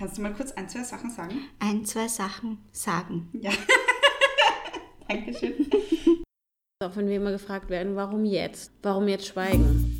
Kannst du mal kurz ein, zwei Sachen sagen? Ein, zwei Sachen sagen. Ja. Dankeschön. Auch wenn wir immer gefragt werden, warum jetzt? Warum jetzt schweigen?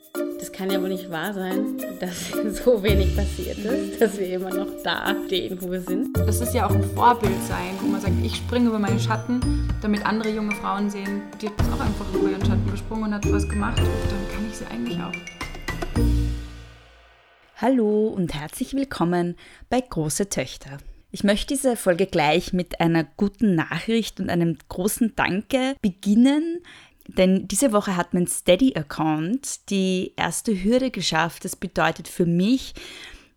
Das kann ja wohl nicht wahr sein, dass so wenig passiert ist, dass wir immer noch da stehen, wo wir sind. Das ist ja auch ein Vorbild sein, wo man sagt, ich springe über meine Schatten, damit andere junge Frauen sehen, die hat auch einfach über ihren Schatten gesprungen und hat was gemacht. Und dann kann ich sie eigentlich auch. Hallo und herzlich willkommen bei Große Töchter. Ich möchte diese Folge gleich mit einer guten Nachricht und einem großen Danke beginnen, denn diese Woche hat mein Steady-Account die erste Hürde geschafft. Das bedeutet für mich,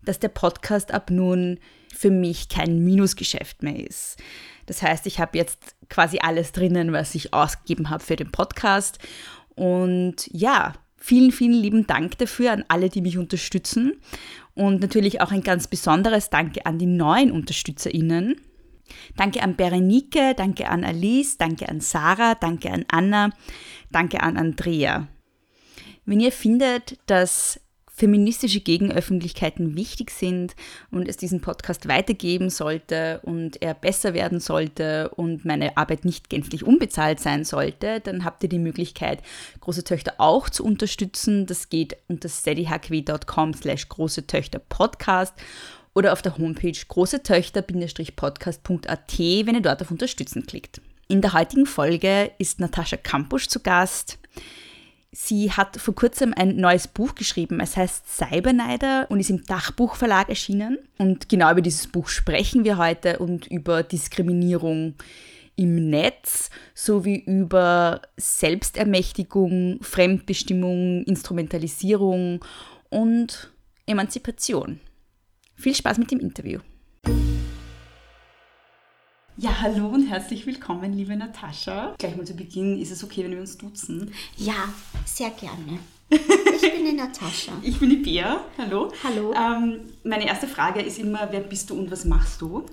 dass der Podcast ab nun für mich kein Minusgeschäft mehr ist. Das heißt, ich habe jetzt quasi alles drinnen, was ich ausgegeben habe für den Podcast. Und ja, vielen, vielen lieben Dank dafür an alle, die mich unterstützen. Und natürlich auch ein ganz besonderes Danke an die neuen UnterstützerInnen. Danke an Berenike, danke an Alice, danke an Sarah, danke an Anna, danke an Andrea. Wenn ihr findet, dass feministische Gegenöffentlichkeiten wichtig sind und es diesen Podcast weitergeben sollte und er besser werden sollte und meine Arbeit nicht gänzlich unbezahlt sein sollte, dann habt ihr die Möglichkeit, große Töchter auch zu unterstützen. Das geht unter steadyhq.com slash große Töchter Podcast oder auf der Homepage großetöchter-podcast.at, wenn ihr dort auf Unterstützen klickt. In der heutigen Folge ist Natascha Kampusch zu Gast. Sie hat vor kurzem ein neues Buch geschrieben. Es heißt Cyberneider und ist im Dachbuchverlag erschienen. Und genau über dieses Buch sprechen wir heute und über Diskriminierung im Netz sowie über Selbstermächtigung, Fremdbestimmung, Instrumentalisierung und Emanzipation. Viel Spaß mit dem Interview. Ja, hallo und herzlich willkommen, liebe Natascha. Gleich mal zu Beginn, ist es okay, wenn wir uns duzen? Ja, sehr gerne. Ich bin die Natascha. Ich bin die Bea, hallo. Hallo. Ähm, meine erste Frage ist immer, wer bist du und was machst du?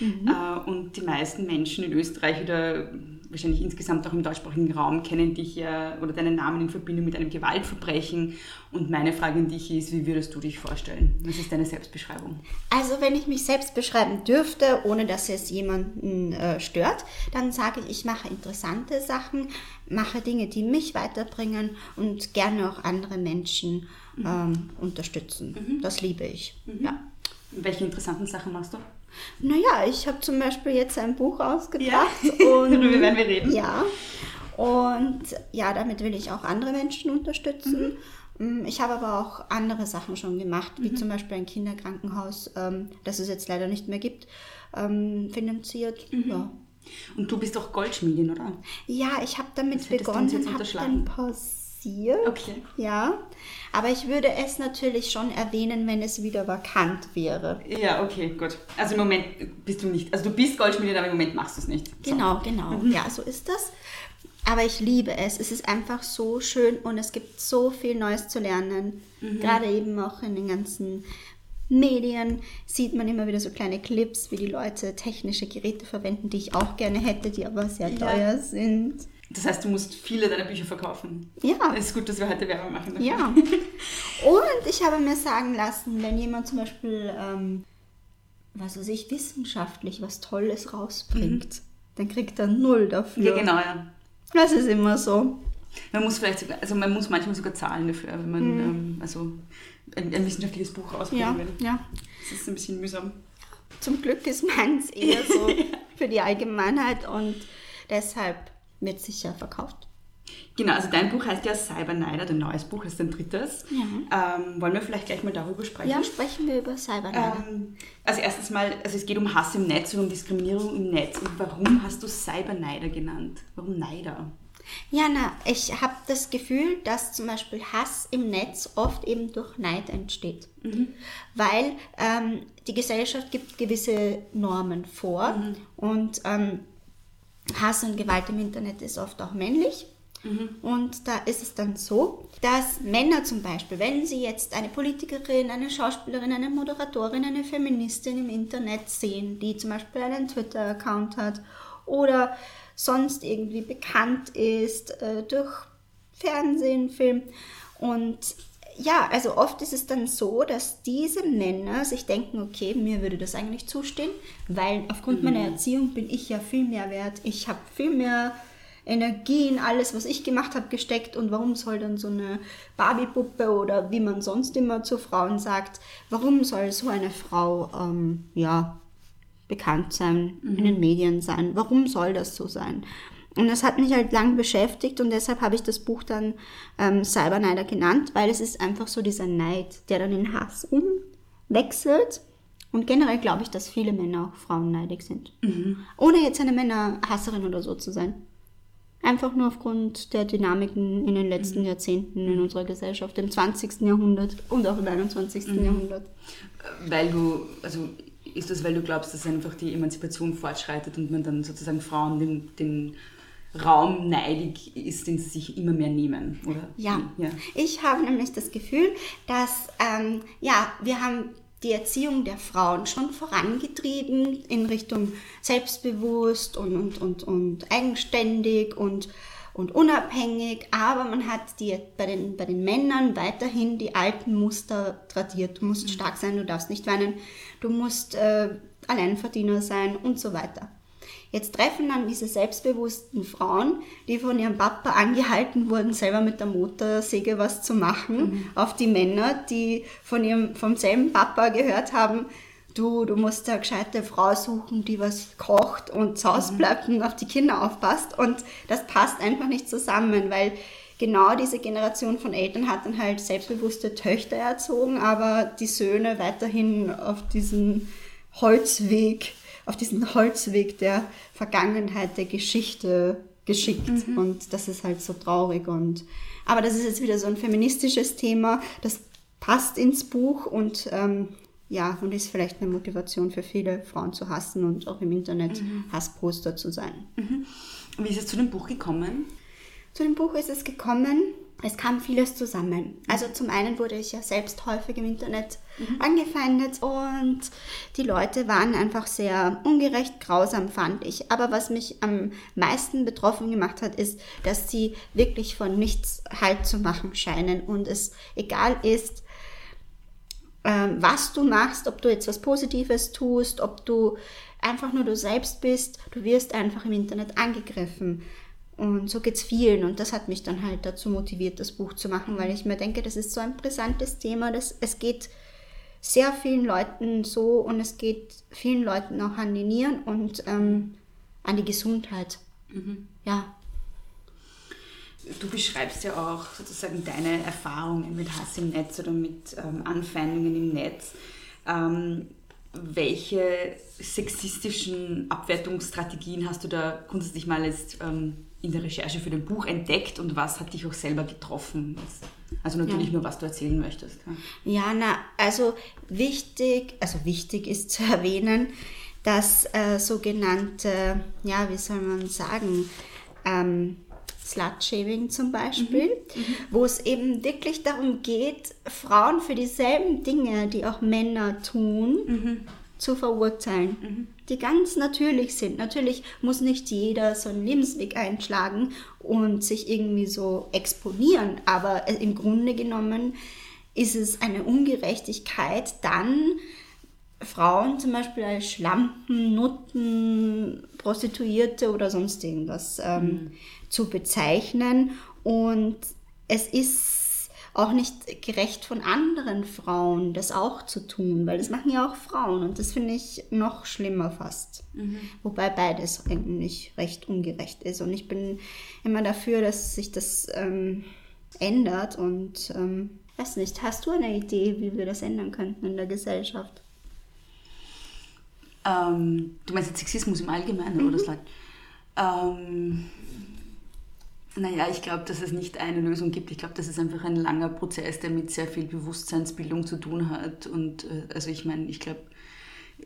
Mhm. Äh, und die meisten Menschen in Österreich oder wahrscheinlich insgesamt auch im deutschsprachigen Raum kennen dich ja oder deinen Namen in Verbindung mit einem Gewaltverbrechen. Und meine Frage an dich ist, wie würdest du dich vorstellen? Was ist deine Selbstbeschreibung? Also wenn ich mich selbst beschreiben dürfte, ohne dass es jemanden äh, stört, dann sage ich, ich mache interessante Sachen, mache Dinge, die mich weiterbringen und gerne auch andere Menschen mhm. ähm, unterstützen. Mhm. Das liebe ich. Mhm. Ja. Welche interessanten Sachen machst du? Naja, ich habe zum Beispiel jetzt ein Buch ausgebracht. Ja. Und, Darüber werden wir reden. Ja. Und ja, damit will ich auch andere Menschen unterstützen. Mhm. Ich habe aber auch andere Sachen schon gemacht, wie mhm. zum Beispiel ein Kinderkrankenhaus, ähm, das es jetzt leider nicht mehr gibt, ähm, finanziert. Mhm. Ja. Und du bist doch Goldschmiedin, oder? Ja, ich habe damit das begonnen, habe dann pausiert. Okay. Ja, aber ich würde es natürlich schon erwähnen, wenn es wieder vakant wäre. Ja, okay, gut. Also im Moment bist du nicht, also du bist Goldschmiedin, aber im Moment machst du es nicht. So. Genau, genau. Mhm. Ja, so ist das. Aber ich liebe es. Es ist einfach so schön und es gibt so viel Neues zu lernen. Mhm. Gerade eben auch in den ganzen Medien sieht man immer wieder so kleine Clips, wie die Leute technische Geräte verwenden, die ich auch gerne hätte, die aber sehr ja. teuer sind. Das heißt, du musst viele deiner Bücher verkaufen. Ja. Es ist gut, dass wir heute Werbung machen. Dafür. Ja. Und ich habe mir sagen lassen, wenn jemand zum Beispiel, ähm, was weiß ich, wissenschaftlich was Tolles rausbringt, mhm. dann kriegt er null dafür. Ja, genau, ja. Das ist immer so. Man muss vielleicht sogar, also man muss manchmal sogar zahlen dafür, wenn man mhm. ähm, also ein, ein, wissenschaftliches Buch rausbringen ja, will. Ja. Das ist ein bisschen mühsam. Zum Glück ist meins eher so für die Allgemeinheit und deshalb wird sicher verkauft. Genau, also dein Buch heißt ja Cyberneider, dein neues Buch ist dein drittes. Ja. Ähm, wollen wir vielleicht gleich mal darüber sprechen? Ja, sprechen wir über Cyberneider. Ähm, also erstes Mal, also es geht um Hass im Netz und um Diskriminierung im Netz. Und warum hast du Cyberneider genannt? Warum Neider? Ja, na, ich habe das Gefühl, dass zum Beispiel Hass im Netz oft eben durch Neid entsteht. Weil ähm, die Gesellschaft gibt gewisse Normen vor und ähm, Hass und Gewalt im Internet ist oft auch männlich. Und da ist es dann so, dass Männer zum Beispiel, wenn sie jetzt eine Politikerin, eine Schauspielerin, eine Moderatorin, eine Feministin im Internet sehen, die zum Beispiel einen Twitter-Account hat oder sonst irgendwie bekannt ist äh, durch Fernsehen, Film und ja, also oft ist es dann so, dass diese Männer sich denken, okay, mir würde das eigentlich zustehen, weil aufgrund meiner Erziehung bin ich ja viel mehr wert. Ich habe viel mehr Energie in alles, was ich gemacht habe, gesteckt und warum soll dann so eine Barbie-Puppe oder wie man sonst immer zu Frauen sagt, warum soll so eine Frau, ähm, ja, bekannt sein, in den Medien sein? Warum soll das so sein? Und das hat mich halt lang beschäftigt und deshalb habe ich das Buch dann ähm, Cyberneider genannt, weil es ist einfach so dieser Neid, der dann in Hass umwechselt. Und generell glaube ich, dass viele Männer auch frauenneidig sind. Ohne jetzt eine Männerhasserin oder so zu sein. Einfach nur aufgrund der Dynamiken in den letzten Jahrzehnten in unserer Gesellschaft, im 20. Jahrhundert und auch im 21. Jahrhundert. Weil du, also ist das, weil du glaubst, dass einfach die Emanzipation fortschreitet und man dann sozusagen Frauen den, den Raum neidig ist, den sie sich immer mehr nehmen, oder? Ja. ja. Ich habe nämlich das Gefühl, dass ähm, ja, wir haben die Erziehung der Frauen schon vorangetrieben in Richtung selbstbewusst und, und, und, und eigenständig und, und unabhängig, aber man hat die, bei, den, bei den Männern weiterhin die alten Muster tradiert. Du musst stark sein, du darfst nicht weinen, du musst äh, Alleinverdiener sein und so weiter. Jetzt treffen dann diese selbstbewussten Frauen, die von ihrem Papa angehalten wurden, selber mit der Motorsäge was zu machen, auf die Männer, die von ihrem, vom selben Papa gehört haben, du, du musst eine gescheite Frau suchen, die was kocht und zu Hause bleibt und auf die Kinder aufpasst. Und das passt einfach nicht zusammen, weil genau diese Generation von Eltern hat dann halt selbstbewusste Töchter erzogen, aber die Söhne weiterhin auf diesen Holzweg, auf diesen Holzweg der Vergangenheit, der Geschichte geschickt. Und das ist halt so traurig. Und aber das ist jetzt wieder so ein feministisches Thema. Das passt ins Buch und ähm, ja, und ist vielleicht eine Motivation für viele Frauen zu hassen und auch im Internet Hassposter zu sein. Wie ist es zu dem Buch gekommen? Zu dem Buch ist es gekommen, es kam vieles zusammen. Also zum einen wurde ich ja selbst häufig im Internet angefeindet und die Leute waren einfach sehr ungerecht, grausam fand ich. Aber was mich am meisten betroffen gemacht hat, ist, dass sie wirklich von nichts Halt zu machen scheinen und es egal ist, ähm, was du machst, ob du jetzt was Positives tust, ob du einfach nur du selbst bist, du wirst einfach im Internet angegriffen. Und so geht's vielen. Und das hat mich dann halt dazu motiviert, das Buch zu machen, weil ich mir denke, das ist so ein brisantes Thema. Das, es geht sehr vielen Leuten so und es geht vielen Leuten auch an die Nieren und ähm, an die Gesundheit. Ja. Du beschreibst ja auch sozusagen deine Erfahrungen mit Hass im Netz oder mit ähm, Anfeindungen im Netz. Ähm, welche sexistischen Abwertungsstrategien hast du da grundsätzlich mal jetzt ähm, in der Recherche für dein Buch entdeckt und was hat dich auch selber getroffen? Also natürlich Ja. nur, was du erzählen möchtest. Ja. Ja, na, also wichtig, also wichtig ist zu erwähnen, dass äh, sogenannte, ja, wie soll man sagen, ähm, Slut-Shaming zum Beispiel, wo es eben wirklich darum geht, Frauen für dieselben Dinge, die auch Männer tun, zu verurteilen, die ganz natürlich sind. Natürlich muss nicht jeder so einen Lebensweg einschlagen und sich irgendwie so exponieren, aber äh, im Grunde genommen ist es eine Ungerechtigkeit, dann Frauen zum Beispiel als Schlampen, Nutten, Prostituierte oder sonst irgendwas ähm, zu bezeichnen. Und es ist auch nicht gerecht von anderen Frauen, das auch zu tun, weil das machen ja auch Frauen und das finde ich noch schlimmer fast. Wobei beides eigentlich recht ungerecht ist. Und ich bin immer dafür, dass sich das ähm, ändert und ähm, weiß nicht, hast du eine Idee, wie wir das ändern könnten in der Gesellschaft? Ähm, du meinst jetzt Sexismus im Allgemeinen oder Slut? Ähm, Naja, ich glaube, dass es nicht eine Lösung gibt. Ich glaube, das ist einfach ein langer Prozess, der mit sehr viel Bewusstseinsbildung zu tun hat. Und äh, also ich meine, ich glaube,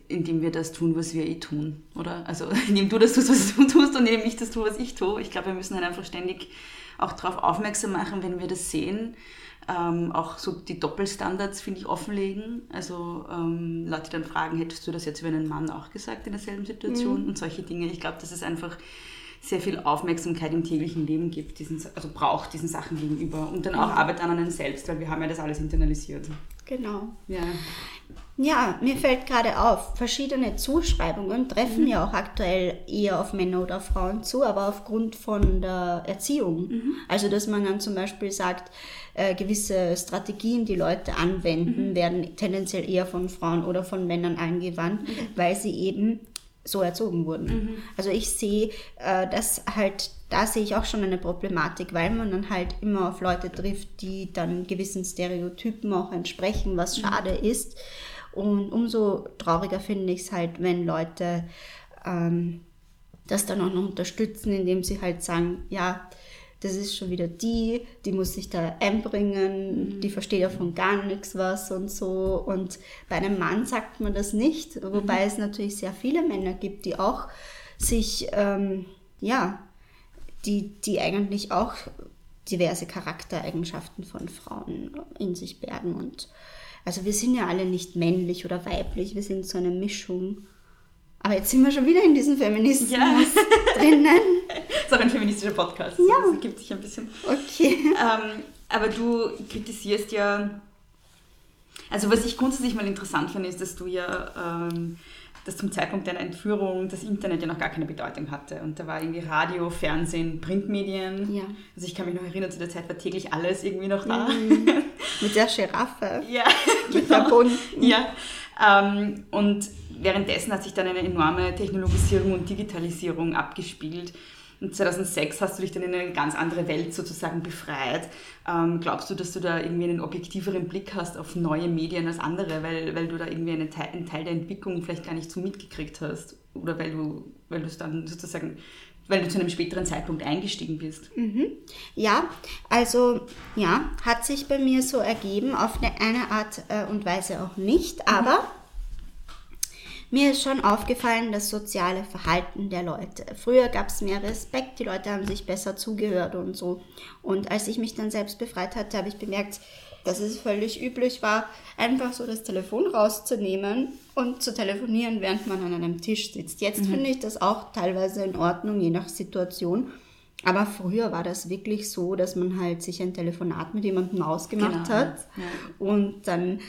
indem wir das tun, was wir eh tun, oder? Also indem du das tust, was du tust und indem ich das tue, was ich tue. Ich glaube, wir müssen halt einfach ständig auch darauf aufmerksam machen, wenn wir das sehen. Ähm, auch so die Doppelstandards, finde ich, offenlegen. Also ähm, Leute dann fragen, hättest du das jetzt über einen Mann auch gesagt in derselben Situation? Und solche Dinge. Ich glaube, das ist einfach sehr viel Aufmerksamkeit im täglichen Leben gibt, diesen, also braucht diesen Sachen gegenüber. Und dann auch Arbeit an einem selbst, weil wir haben ja das alles internalisiert. Genau. Ja. Ja, mir fällt gerade auf, verschiedene Zuschreibungen treffen ja auch aktuell eher auf Männer oder Frauen zu, aber aufgrund von der Erziehung. Also, dass man dann zum Beispiel sagt, äh, gewisse Strategien, die Leute anwenden, werden tendenziell eher von Frauen oder von Männern angewandt, weil sie eben so erzogen wurden. Also ich sehe, äh, dass halt, da sehe ich auch schon eine Problematik, weil man dann halt immer auf Leute trifft, die dann gewissen Stereotypen auch entsprechen, was schade ist. Und umso trauriger finde ich es halt, wenn Leute ähm, das dann auch noch unterstützen, indem sie halt sagen, ja, das ist schon wieder die, die muss sich da einbringen, die versteht ja von gar nichts was und so. Und bei einem Mann sagt man das nicht, wobei es natürlich sehr viele Männer gibt, die auch sich, ähm, ja, die, die eigentlich auch diverse Charaktereigenschaften von Frauen in sich bergen. Und also wir sind ja alle nicht männlich oder weiblich, wir sind so eine Mischung. Aber jetzt sind wir schon wieder in diesem Feminismus Ja. drinnen. Das ist auch ein feministischer Podcast. Ja. Das gibt sich ein bisschen. Okay. Ähm, aber du kritisierst ja. Also, was ich grundsätzlich mal interessant finde, ist, dass du ja. Ähm, dass zum Zeitpunkt deiner Entführung das Internet ja noch gar keine Bedeutung hatte. Und da war irgendwie Radio, Fernsehen, Printmedien. Ja. Also ich kann mich noch erinnern, zu der Zeit war täglich alles irgendwie noch da. Mit der Giraffe. Ja, Mit genau. verbunden. Ja, ähm, und währenddessen hat sich dann eine enorme Technologisierung und Digitalisierung abgespielt. Und 2006 hast du dich dann in eine ganz andere Welt sozusagen befreit. Ähm, glaubst du, dass du da irgendwie einen objektiveren Blick hast auf neue Medien als andere, weil, weil du da irgendwie einen Teil, einen Teil der Entwicklung vielleicht gar nicht so mitgekriegt hast? Oder weil du weil du es dann sozusagen, weil du zu einem späteren Zeitpunkt eingestiegen bist? Ja, also ja, hat sich bei mir so ergeben, auf eine, eine Art äh, und Weise auch nicht, aber mir ist schon aufgefallen, das soziale Verhalten der Leute. Früher gab es mehr Respekt, die Leute haben sich besser zugehört und so. Und als ich mich dann selbst befreit hatte, habe ich bemerkt, dass es völlig üblich war, einfach so das Telefon rauszunehmen und zu telefonieren, während man an einem Tisch sitzt. Jetzt finde ich das auch teilweise in Ordnung, je nach Situation. Aber früher war das wirklich so, dass man halt sich ein Telefonat mit jemandem ausgemacht Genau, hat und dann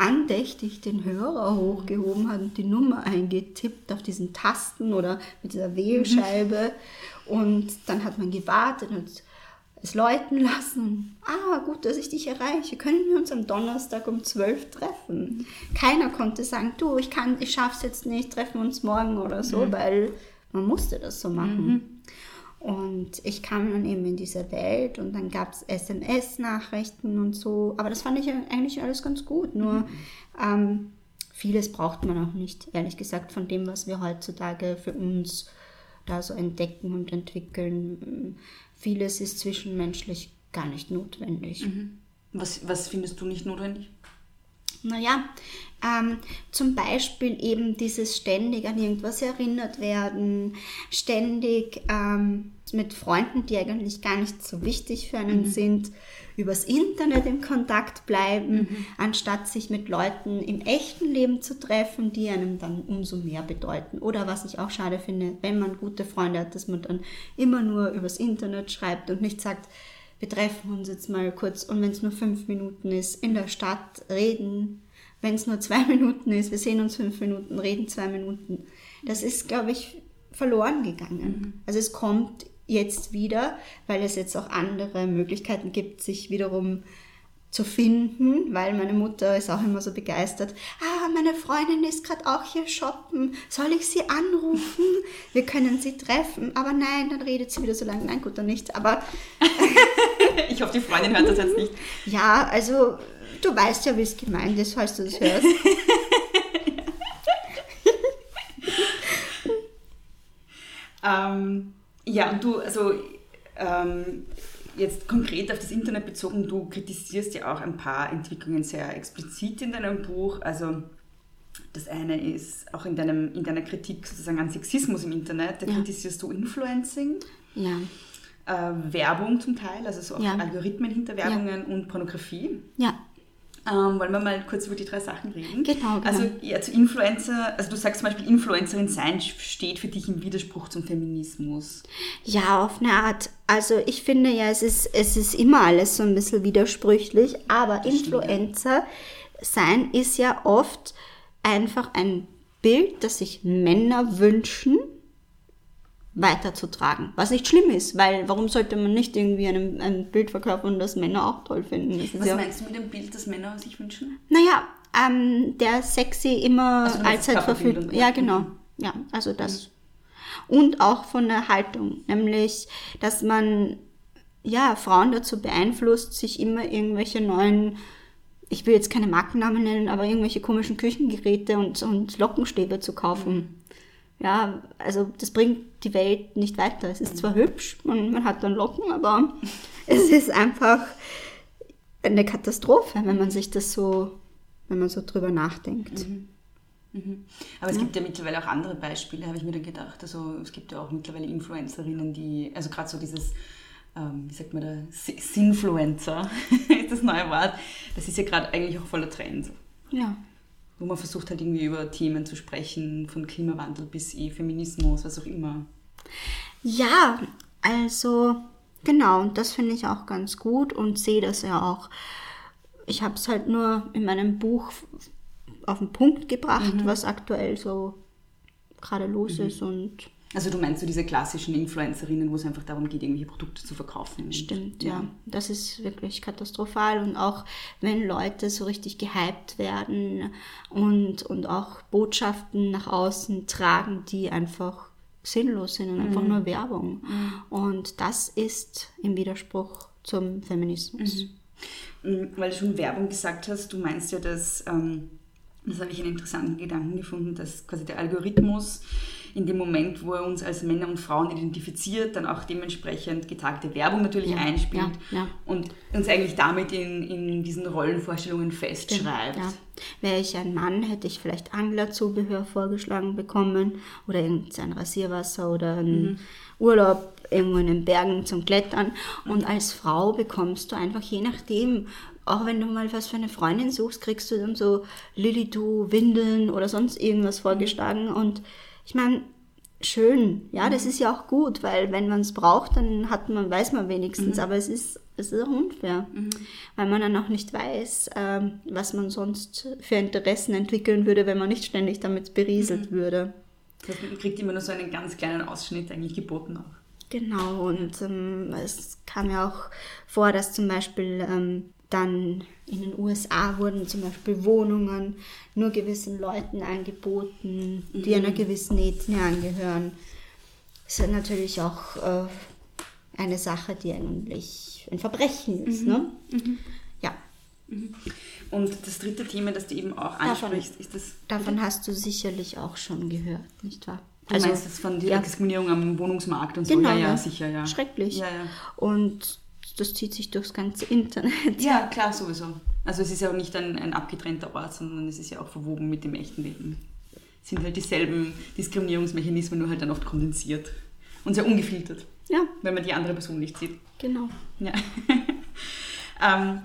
andächtig den Hörer hochgehoben hat und die Nummer eingetippt auf diesen Tasten oder mit dieser Wählscheibe. Und dann hat man gewartet und es läuten lassen. Ah, gut, dass ich dich erreiche. Können wir uns am Donnerstag um 12 treffen? Keiner konnte sagen, du, ich kann, ich schaff's jetzt nicht, treffen wir uns morgen oder so, weil man musste das so machen. Und ich kam dann eben in diese Welt und dann gab es SMS-Nachrichten und so. Aber das fand ich eigentlich alles ganz gut. Nur ähm, vieles braucht man auch nicht, ehrlich gesagt, von dem, was wir heutzutage für uns da so entdecken und entwickeln. Vieles ist zwischenmenschlich gar nicht notwendig. Was, was findest du nicht notwendig? Naja, ähm, zum Beispiel eben dieses ständig an irgendwas erinnert werden, ständig ähm, mit Freunden, die eigentlich gar nicht so wichtig für einen sind, übers Internet im Kontakt bleiben, anstatt sich mit Leuten im echten Leben zu treffen, die einem dann umso mehr bedeuten. Oder was ich auch schade finde, wenn man gute Freunde hat, dass man dann immer nur übers Internet schreibt und nicht sagt, wir treffen uns jetzt mal kurz und wenn es nur fünf Minuten ist, in der Stadt reden. Wenn es nur zwei Minuten ist, wir sehen uns fünf Minuten, reden zwei Minuten. Das ist, glaube ich, verloren gegangen. Also es kommt jetzt wieder, weil es jetzt auch andere Möglichkeiten gibt, sich wiederum zu finden, weil meine Mutter ist auch immer so begeistert. Ah, meine Freundin ist gerade auch hier shoppen. Soll ich sie anrufen? Wir können sie treffen. Aber nein, dann redet sie wieder so lange. Nein, gut, dann nicht. Aber Ich hoffe, die Freundin hört das jetzt nicht. ja, also du weißt ja, wie es gemeint ist, falls du das hörst. Ähm, ja, und du, also Ähm, jetzt konkret auf das Internet bezogen, du kritisierst ja auch ein paar Entwicklungen sehr explizit in deinem Buch. Also das eine ist auch in, deinem, in deiner Kritik sozusagen an Sexismus im Internet, da Ja. kritisierst du Influencing, Ja, äh, Werbung zum Teil, also so auch Ja. Algorithmen hinter Werbungen und Pornografie. ja, Ähm, wollen wir mal kurz über die drei Sachen reden? Genau, genau. Also ja, zu Influencer, also du sagst zum Beispiel, Influencerin sein steht für dich im Widerspruch zum Feminismus. Ja, auf eine Art. Also ich finde ja, es ist, es ist immer alles so ein bisschen widersprüchlich, aber Influencer sein ist ja oft einfach ein Bild, das sich Männer wünschen, weiterzutragen. Was nicht schlimm ist, weil warum sollte man nicht irgendwie ein, ein Bild verkaufen, das Männer auch toll finden? Was ja, meinst du mit dem Bild, das Männer sich wünschen? naja, ähm, der sexy immer Also allzeit verfügbar. Ja, genau. Ja, also das. Und auch von der Haltung, nämlich, dass man ja Frauen dazu beeinflusst, sich immer irgendwelche neuen, ich will jetzt keine Markennamen nennen, aber irgendwelche komischen Küchengeräte und, und Lockenstäbe zu kaufen. Ja, also das bringt die Welt nicht weiter. Es ist zwar hübsch und man hat dann Locken, aber es ist einfach eine Katastrophe, wenn man sich das so, wenn man so drüber nachdenkt. Aber es gibt ja mittlerweile auch andere Beispiele, habe ich mir dann gedacht. Also es gibt ja auch mittlerweile Influencerinnen, die, also gerade so dieses, ähm, wie sagt man da, Si- Sinfluencer ist das neue Wort. Das ist ja gerade eigentlich auch voller Trend. Ja. Wo man versucht halt irgendwie über Themen zu sprechen, von Klimawandel bis eh Feminismus, was auch immer. Ja, also genau, und das finde ich auch ganz gut und sehe das ja auch. Ich habe es halt nur in meinem Buch auf den Punkt gebracht, was aktuell so gerade los ist und Also du meinst so diese klassischen Influencerinnen, wo es einfach darum geht, irgendwelche Produkte zu verkaufen. Stimmt, ja. Das ist wirklich katastrophal. Und auch wenn Leute so richtig gehypt werden und, und auch Botschaften nach außen tragen, die einfach sinnlos sind und einfach nur Werbung. Und das ist im Widerspruch zum Feminismus. Mm, Weil du schon Werbung gesagt hast, du meinst ja, dass, ähm, das habe ich einen interessanten Gedanken gefunden, dass quasi der Algorithmus in dem Moment, wo er uns als Männer und Frauen identifiziert, dann auch dementsprechend getagte Werbung natürlich Ja, einspielt ja, und uns eigentlich damit in, in diesen Rollenvorstellungen festschreibt. Wäre ich ein Mann, hätte ich vielleicht Anglerzubehör vorgeschlagen bekommen oder irgendein Rasierwasser oder einen Urlaub irgendwo in den Bergen zum Klettern. Und als Frau bekommst du einfach je nachdem, auch wenn du mal was für eine Freundin suchst, kriegst du dann so Lilly-Du, Windeln oder sonst irgendwas vorgeschlagen. Und ich meine, schön, ja, das ist ja auch gut, weil wenn man es braucht, dann hat man, weiß man wenigstens, aber es ist, es ist auch unfair, weil man dann auch nicht weiß, ähm, was man sonst für Interessen entwickeln würde, wenn man nicht ständig damit berieselt würde. Das heißt, man kriegt immer nur so einen ganz kleinen Ausschnitt eigentlich geboten auch. Genau, und ähm, es kam ja auch vor, dass zum Beispiel ähm, dann in den USA wurden zum Beispiel Wohnungen nur gewissen Leuten angeboten, die einer gewissen Ethnie angehören. Das ist natürlich auch äh, eine Sache, die eigentlich ein Verbrechen ist. Ne? Ja, Und das dritte Thema, das du eben auch Davon- ansprichst, ist das, davon hast du sicherlich auch schon gehört, nicht wahr? du meinst das von der ja. Diskriminierung am Wohnungsmarkt und so? Genau, ja, ja, ja. sicher, ja. Schrecklich. Ja, ja. Und das zieht sich durchs ganze Internet. Ja, klar, sowieso. Also es ist ja auch nicht ein, ein abgetrennter Ort, sondern es ist ja auch verwoben mit dem echten Leben. Es sind halt dieselben Diskriminierungsmechanismen, nur halt dann oft kondensiert und sehr ungefiltert, Ja, wenn man die andere Person nicht sieht. genau. Ja. ähm,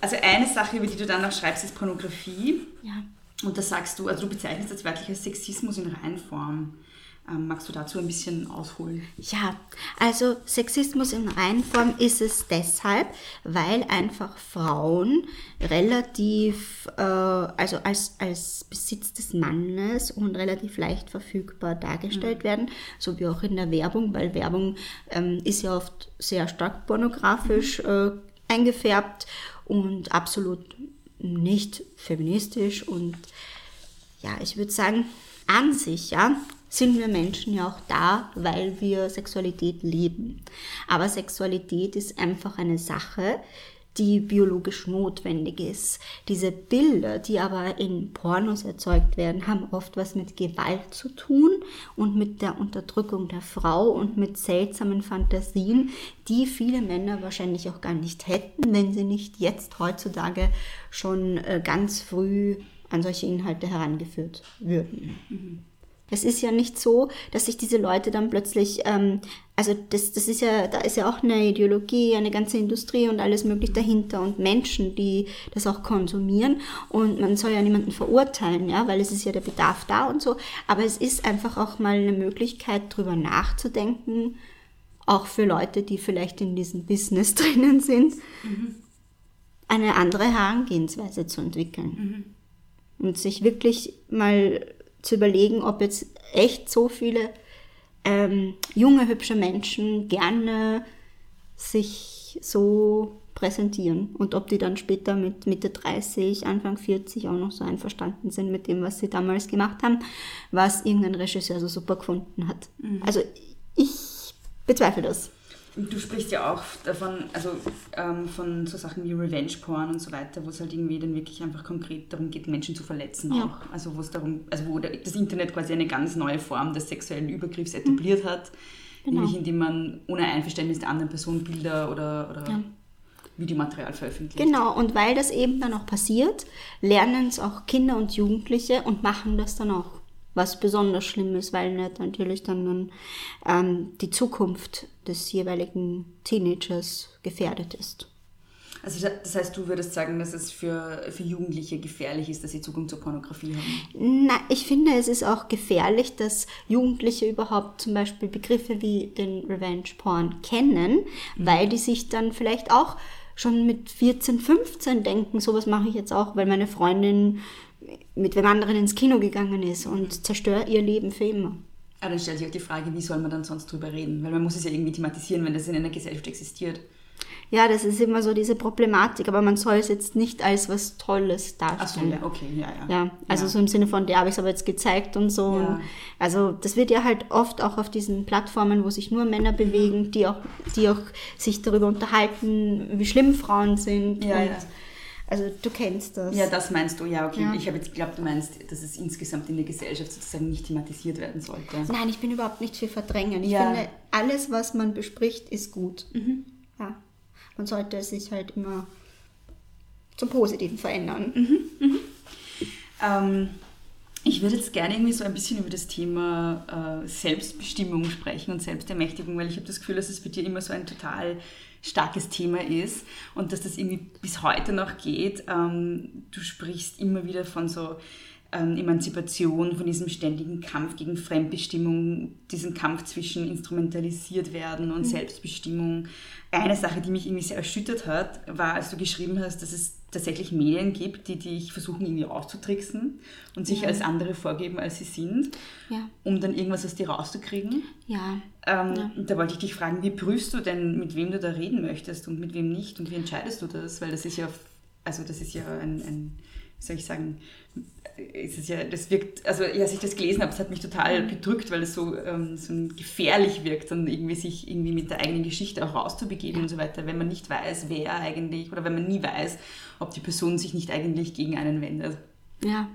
also eine Sache, über die du dann noch schreibst, ist Pornografie. Ja. Und da sagst du, also du bezeichnest das wörtlich als Sexismus in Reinform. Ähm, magst du dazu ein bisschen ausholen? Ja, also Sexismus in Reinform ist es deshalb, weil einfach Frauen relativ, äh, also als, als Besitz des Mannes und relativ leicht verfügbar dargestellt werden, so wie auch in der Werbung, weil Werbung ähm, ist ja oft sehr stark pornografisch äh, eingefärbt und absolut nicht feministisch und ja, ich würde sagen, an sich, ja, sind wir Menschen ja auch da, weil wir Sexualität leben. Aber Sexualität ist einfach eine Sache, die biologisch notwendig ist. Diese Bilder, die aber in Pornos erzeugt werden, haben oft was mit Gewalt zu tun und mit der Unterdrückung der Frau und mit seltsamen Fantasien, die viele Männer wahrscheinlich auch gar nicht hätten, wenn sie nicht jetzt heutzutage schon äh, ganz früh an solche Inhalte herangeführt würden. Mhm. Es ist ja nicht so, dass sich diese Leute dann plötzlich, ähm, also das, das ist ja, da ist ja auch eine Ideologie, eine ganze Industrie und alles mögliche dahinter und Menschen, die das auch konsumieren und man soll ja niemanden verurteilen, ja, weil es ist ja der Bedarf da und so, aber es ist einfach auch mal eine Möglichkeit, drüber nachzudenken, auch für Leute, die vielleicht in diesem Business drinnen sind, mhm. eine andere Herangehensweise zu entwickeln. Mhm. Und sich wirklich mal zu überlegen, ob jetzt echt so viele ähm, junge, hübsche Menschen gerne sich so präsentieren und ob die dann später mit Mitte 30, Anfang 40 auch noch so einverstanden sind mit dem, was sie damals gemacht haben, was irgendein Regisseur so super gefunden hat. Mhm. Also ich bezweifle das. Du sprichst ja auch davon, also ähm, von so Sachen wie Revenge Porn und so weiter, wo es halt irgendwie dann wirklich einfach konkret darum geht, Menschen zu verletzen ja. auch. Also wo es darum, also wo das Internet quasi eine ganz neue Form des sexuellen Übergriffs etabliert mhm. hat, genau. nämlich indem man ohne Einverständnis der anderen Person Bilder oder, oder ja. Videomaterial veröffentlicht. Genau, und weil das eben dann auch passiert, lernen es auch Kinder und Jugendliche und machen das dann auch was besonders schlimm ist, weil natürlich dann ähm, die Zukunft des jeweiligen Teenagers gefährdet ist. Also das heißt, du würdest sagen, dass es für, für Jugendliche gefährlich ist, dass sie Zugang zur Pornografie haben? Na, ich finde, es ist auch gefährlich, dass Jugendliche überhaupt zum Beispiel Begriffe wie den Revenge Porn kennen, mhm. weil die sich dann vielleicht auch schon mit 14, 15 denken, sowas mache ich jetzt auch, weil meine Freundin mit wem anderen ins Kino gegangen ist und zerstört ihr Leben für immer. Aber ah, dann stellt sich auch die Frage, wie soll man dann sonst drüber reden? Weil man muss es ja irgendwie thematisieren, wenn das in einer Gesellschaft existiert. Ja, das ist immer so diese Problematik, aber man soll es jetzt nicht als was Tolles darstellen. Ach so, ja, okay, ja, ja. Ja, also ja. so im Sinne von, der habe ich es aber jetzt gezeigt und so. Ja. Und also das wird ja halt oft auch auf diesen Plattformen, wo sich nur Männer bewegen, die auch, die auch sich darüber unterhalten, wie schlimm Frauen sind. Ja, ja also du kennst das. Ja, das meinst du, ja, okay. Ja. Ich habe jetzt geglaubt, du meinst, dass es insgesamt in der Gesellschaft sozusagen nicht thematisiert werden sollte. Nein, ich bin überhaupt nicht für Verdrängen. Ich ja. finde, alles, was man bespricht, ist gut. Mhm. Ja. Man sollte sich halt immer zum Positiven verändern. Mhm. Mhm. Ähm, ich würde jetzt gerne irgendwie so ein bisschen über das Thema äh, Selbstbestimmung sprechen und Selbstermächtigung, weil ich habe das Gefühl, dass es bei dir immer so ein total starkes Thema ist und dass das irgendwie bis heute noch geht. Ähm, du sprichst immer wieder von so ähm, Emanzipation, von diesem ständigen Kampf gegen Fremdbestimmung, diesen Kampf zwischen instrumentalisiert werden und mhm. Selbstbestimmung. Eine Sache, die mich irgendwie sehr erschüttert hat, war, als du geschrieben hast, dass es tatsächlich Medien gibt, die dich versuchen irgendwie auszutricksen und sich ja. als andere vorgeben, als sie sind, ja. um dann irgendwas aus dir rauszukriegen. Ja. Ähm, ja. Da wollte ich dich fragen, wie prüfst du denn, mit wem du da reden möchtest und mit wem nicht und wie entscheidest du das? Weil das ist ja, also das ist ja ein, ein wie soll ich sagen, ist es ja, das wirkt, also als ich das gelesen habe, es hat mich total mhm. bedrückt, weil es so, ähm, so gefährlich wirkt, dann irgendwie sich irgendwie mit der eigenen Geschichte auch rauszubegeben und so weiter, wenn man nicht weiß, wer eigentlich, oder wenn man nie weiß, ob die Person sich nicht eigentlich gegen einen wendet. Ja,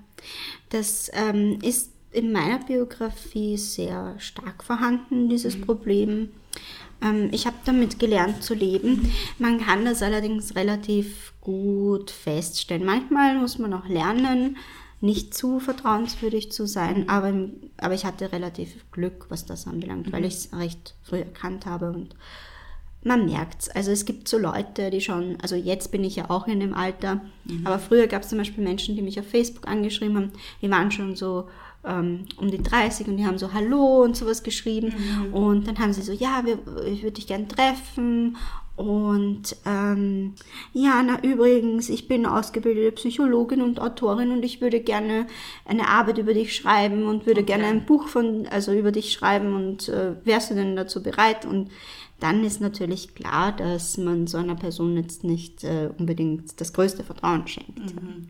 das ähm, ist in meiner Biografie sehr stark vorhanden, dieses mhm. Problem. Ähm, ich habe damit gelernt zu leben. Mhm. Man kann das allerdings relativ gut feststellen. Manchmal muss man auch lernen, nicht zu vertrauenswürdig zu sein, aber, aber ich hatte relativ Glück, was das anbelangt, mhm. weil ich es recht früh erkannt habe und man merkt es. Also es gibt so Leute, die schon, also jetzt bin ich ja auch in dem Alter, mhm. aber früher gab es zum Beispiel Menschen, die mich auf Facebook angeschrieben haben, die waren schon so ähm, um die 30 und die haben so Hallo und sowas geschrieben mhm. und dann haben sie so, ja, wir, ich würde dich gern treffen und ähm, ja, na übrigens, ich bin ausgebildete Psychologin und Autorin und ich würde gerne eine Arbeit über dich schreiben und würde okay. gerne ein Buch von, also über dich schreiben und äh, wärst du denn dazu bereit? Und dann ist natürlich klar, dass man so einer Person jetzt nicht äh, unbedingt das größte Vertrauen schenkt. Mhm.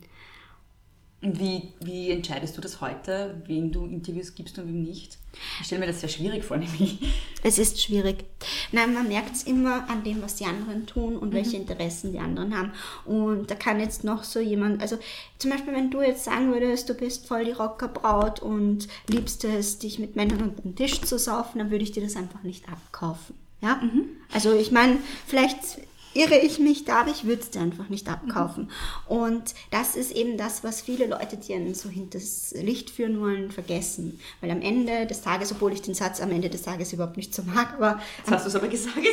Wie, wie entscheidest du das heute, wen du Interviews gibst und wem nicht? Ich stelle mir das sehr schwierig vor, nämlich. Es ist schwierig. Nein, man merkt es immer an dem, was die anderen tun und Mhm. welche Interessen die anderen haben. Und da kann jetzt noch so jemand, also zum Beispiel, wenn du jetzt sagen würdest, du bist voll die Rockerbraut und liebst es, dich mit Männern unter den Tisch zu saufen, dann würde ich dir das einfach nicht abkaufen. Ja? Mhm. Also ich meine, vielleicht irre ich mich da, aber ich würde es dir einfach nicht abkaufen. Und das ist eben das, was viele Leute, die einen so hinters Licht führen wollen, vergessen. Weil am Ende des Tages, obwohl ich den Satz am Ende des Tages überhaupt nicht so mag, aber, Jetzt hast du es aber gesagt.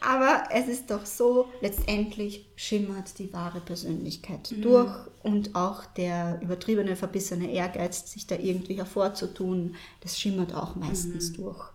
aber es ist doch so, letztendlich schimmert die wahre Persönlichkeit durch und auch der übertriebene, verbissene Ehrgeiz, sich da irgendwie hervorzutun, das schimmert auch meistens durch.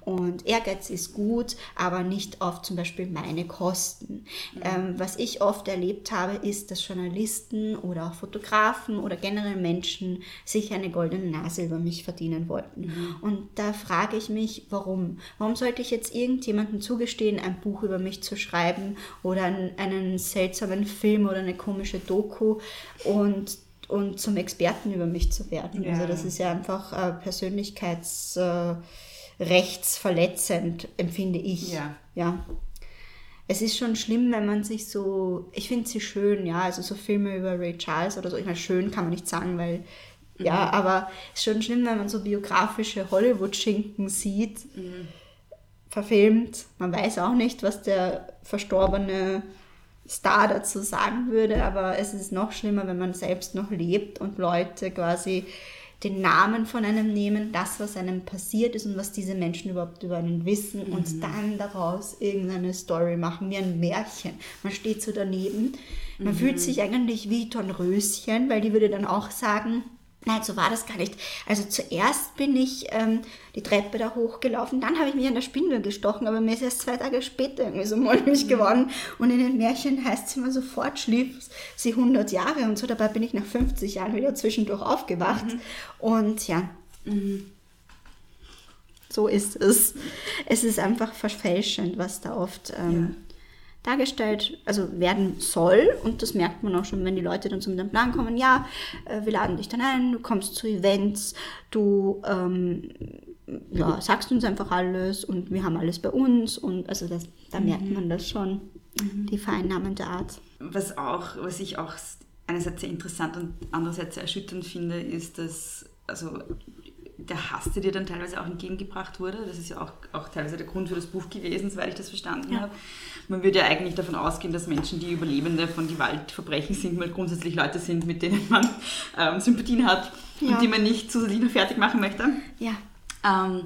Und Ehrgeiz ist gut, aber nicht auf zum Beispiel meine Kosten. Ähm, was ich oft erlebt habe, ist, dass Journalisten oder auch Fotografen oder generell Menschen sich eine goldene Nase über mich verdienen wollten. Und da frage ich mich, warum? Warum sollte ich jetzt irgendjemandem zugestehen, ein Buch über mich zu schreiben oder einen, einen seltsamen Film oder eine komische Doku und und zum Experten über mich zu werden. Also Ja. das ist ja einfach äh, Persönlichkeits... Äh, rechtsverletzend, empfinde ich. Ja. ja. Es ist schon schlimm, wenn man sich so, ich finde sie schön, ja, also so Filme über Ray Charles oder so, ich meine, schön kann man nicht sagen, weil, ja, aber es ist schon schlimm, wenn man so biografische Hollywood-Schinken sieht, verfilmt. Man weiß auch nicht, was der verstorbene Star dazu sagen würde, aber es ist noch schlimmer, wenn man selbst noch lebt und Leute quasi den Namen von einem nehmen, das, was einem passiert ist und was diese Menschen überhaupt über einen wissen und dann daraus irgendeine Story machen, wie ein Märchen. Man steht so daneben, man fühlt sich eigentlich wie Dornröschen, weil die würde dann auch sagen, Nein, so war das gar nicht. Also zuerst bin ich ähm, die Treppe da hochgelaufen, dann habe ich mich an der Spindel gestochen, aber mir ist erst zwei Tage später irgendwie so mulmig geworden. Und in den Märchen heißt es immer sofort, schlief sie 100 Jahre und so. Dabei bin ich nach 50 Jahren wieder zwischendurch aufgewacht. Und ja, so ist es. Es ist einfach verfälschend, was da oft ähm, dargestellt, also werden soll. Und das merkt man auch schon, wenn die Leute dann zum Plan kommen. Ja, äh, wir laden dich dann ein, du kommst zu Events, du ähm, ja, sagst uns einfach alles und wir haben alles bei uns. Und also das, da merkt man das schon, die vereinnahmende Art. Was auch, was ich auch einerseits sehr interessant und andererseits sehr erschütternd finde, ist, dass also der Hass, der dir dann teilweise auch entgegengebracht wurde, das ist ja auch, auch teilweise der Grund für das Buch gewesen, soweit ich das verstanden habe. Man würde ja eigentlich davon ausgehen, dass Menschen, die Überlebende von Gewaltverbrechen sind, mal grundsätzlich Leute sind, mit denen man ähm, Sympathien hat Ja. und die man nicht zusätzlich noch fertig machen möchte. Ja. Ähm,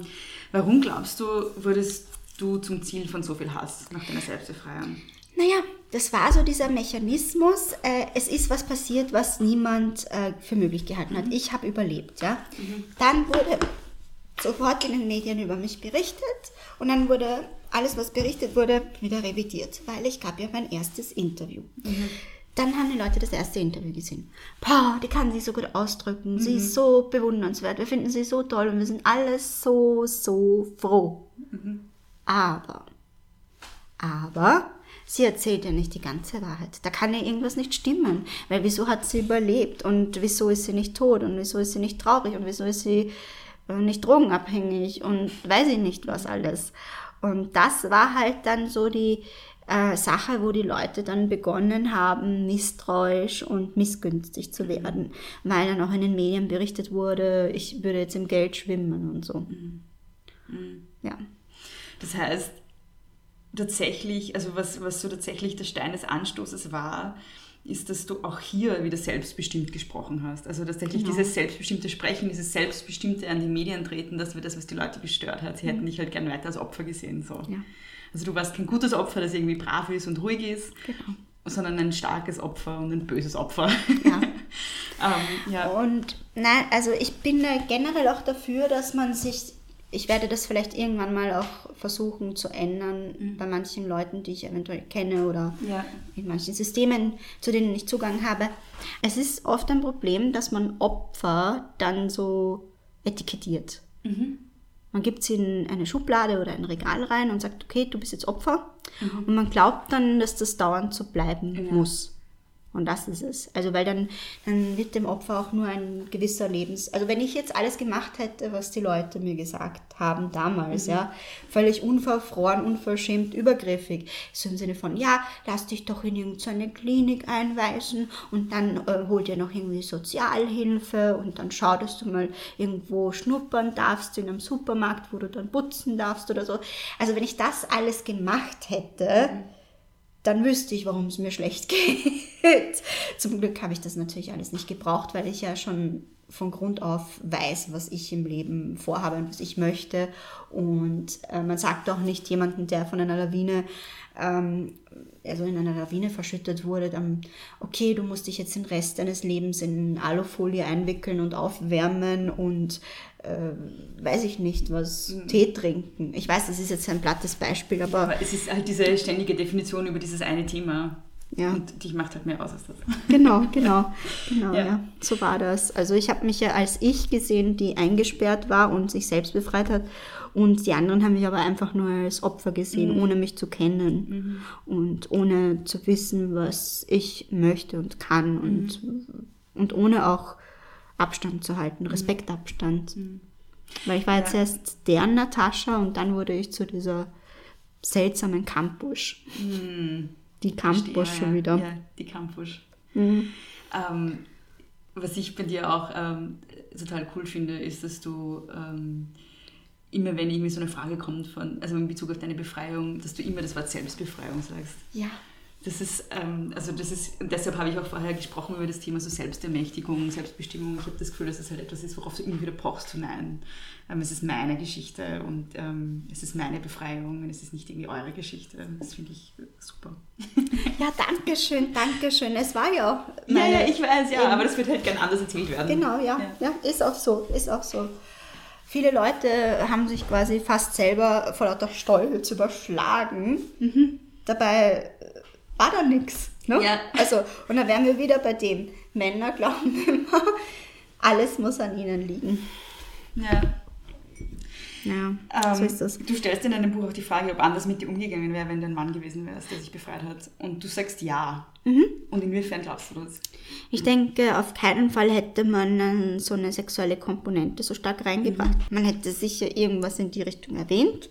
warum glaubst du, wurdest du zum Ziel von so viel Hass nach deiner Selbstbefreiung? Naja, das war so dieser Mechanismus. Äh, es ist was passiert, was niemand äh, für möglich gehalten hat. Ich habe überlebt, ja. Dann wurde sofort in den Medien über mich berichtet und dann wurde alles, was berichtet wurde, wieder revidiert, weil ich gab ja mein erstes Interview. Dann haben die Leute das erste Interview gesehen. Boah, die kann sich so gut ausdrücken. Sie ist so bewundernswert. Wir finden sie so toll und wir sind alle so, so froh. Aber aber sie erzählt ja nicht die ganze Wahrheit. Da kann ja irgendwas nicht stimmen. Weil wieso hat sie überlebt und wieso ist sie nicht tot und wieso ist sie nicht traurig und wieso ist sie äh, nicht drogenabhängig und weiß ich nicht was alles. Und das war halt dann so die äh, Sache, wo die Leute dann begonnen haben, misstrauisch und missgünstig zu werden, weil dann auch in den Medien berichtet wurde, ich würde jetzt im Geld schwimmen und so. Ja. Das heißt, tatsächlich, also was, was so tatsächlich der Stein des Anstoßes war, ist, dass du auch hier wieder selbstbestimmt gesprochen hast. Also tatsächlich Genau. dieses selbstbestimmte Sprechen, dieses selbstbestimmte an die Medien treten, das war das, was die Leute gestört hat. Sie hätten dich halt gern weiter als Opfer gesehen. So. Ja. Also du warst kein gutes Opfer, das irgendwie brav ist und ruhig ist, Genau. sondern ein starkes Opfer und ein böses Opfer. Ja. ähm, ja. Und nein, also ich bin da generell auch dafür, dass man sich, ich werde das vielleicht irgendwann mal auch versuchen zu ändern bei manchen Leuten, die ich eventuell kenne oder Ja. in manchen Systemen, zu denen ich Zugang habe. Es ist oft ein Problem, dass man Opfer dann so etikettiert. Man gibt sie in eine Schublade oder ein Regal rein und sagt, okay, du bist jetzt Opfer. Und man glaubt dann, dass das dauernd so bleiben muss. Und das ist es. Also weil dann, dann wird dem Opfer auch nur ein gewisser Lebens... Also wenn ich jetzt alles gemacht hätte, was die Leute mir gesagt haben damals, Mhm. ja, völlig unverfroren, unverschämt, übergriffig, so im Sinne von, ja, lass dich doch in irgendeine Klinik einweisen und dann äh, hol dir noch irgendwie Sozialhilfe und dann schau, dass du mal irgendwo schnuppern darfst in einem Supermarkt, wo du dann putzen darfst oder so. Also wenn ich das alles gemacht hätte, dann wüsste ich, warum es mir schlecht geht. Zum Glück habe ich das natürlich alles nicht gebraucht, weil ich ja schon von Grund auf weiß, was ich im Leben vorhabe und was ich möchte. Und äh, man sagt auch nicht jemanden, der von einer Lawine, ähm, also in einer Lawine verschüttet wurde, dann, okay, du musst dich jetzt den Rest deines Lebens in Alufolie einwickeln und aufwärmen und äh, weiß ich nicht, was, Tee trinken. Ich weiß, das ist jetzt ein plattes Beispiel, aber Aber es ist halt diese ständige Definition über dieses eine Thema. Ja. Und die macht halt mehr aus als das. Genau, genau, genau, Ja. ja. So war das. Also ich habe mich ja als ich gesehen, die eingesperrt war und sich selbst befreit hat. Und die anderen haben mich aber einfach nur als Opfer gesehen, ohne mich zu kennen und ohne zu wissen, was ich möchte und kann und, und ohne auch Abstand zu halten, Respektabstand. Weil ich war jetzt erst deren Natascha und dann wurde ich zu dieser seltsamen Kampusch. Die Kampusch Ja, schon ja, wieder. Ja, die Kampfusch. Mhm. Ähm, was ich bei dir auch ähm, total cool finde, ist, dass du ähm, immer, wenn irgendwie so eine Frage kommt, von, also in Bezug auf deine Befreiung, dass du immer das Wort Selbstbefreiung sagst. Ja. Das ist, ähm, also das ist, deshalb habe ich auch vorher gesprochen über das Thema so Selbstermächtigung, Selbstbestimmung. Ich habe das Gefühl, dass das halt etwas ist, worauf du immer wieder pochst hinein. Ähm, es ist meine Geschichte und ähm, es ist meine Befreiung und es ist nicht irgendwie eure Geschichte. Das finde ich super. Ja, danke schön, danke schön. Es war ja auch. Ja, ja, ich weiß, ja, aber das wird halt gern anders erzählt werden. Genau, ja, ja. ist auch so, ist auch so. Viele Leute haben sich quasi fast selber vor lauter Stolz überschlagen. Dabei äh, war da nichts. Ne? Ja. Also, und da wären wir wieder bei dem. Männer glauben immer, alles muss an ihnen liegen. Ja. Ja, so Ähm, ist das. Du stellst in deinem Buch auch die Frage, ob anders mit dir umgegangen wäre, wenn du ein Mann gewesen wärst, der sich befreit hat. Und du sagst ja. Mhm. Und inwiefern glaubst du das? Ich denke, auf keinen Fall hätte man so eine sexuelle Komponente so stark reingebracht. Man hätte sicher irgendwas in die Richtung erwähnt,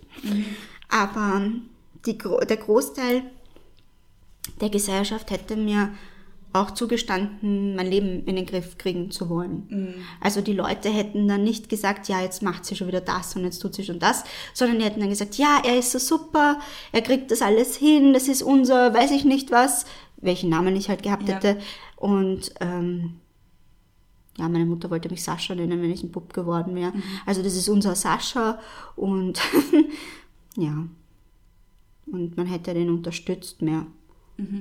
aber die, der Großteil der Gesellschaft hätte mir auch zugestanden, mein Leben in den Griff kriegen zu wollen. Also die Leute hätten dann nicht gesagt, ja, jetzt macht sie schon wieder das und jetzt tut sie schon das, sondern die hätten dann gesagt, ja, er ist so super, er kriegt das alles hin, das ist unser, weiß ich nicht was, welchen Namen ich halt gehabt Ja. hätte. Und ähm, ja, meine Mutter wollte mich Sascha nennen, wenn ich ein Bub geworden wäre. Also das ist unser Sascha und ja. Und man hätte den unterstützt mehr,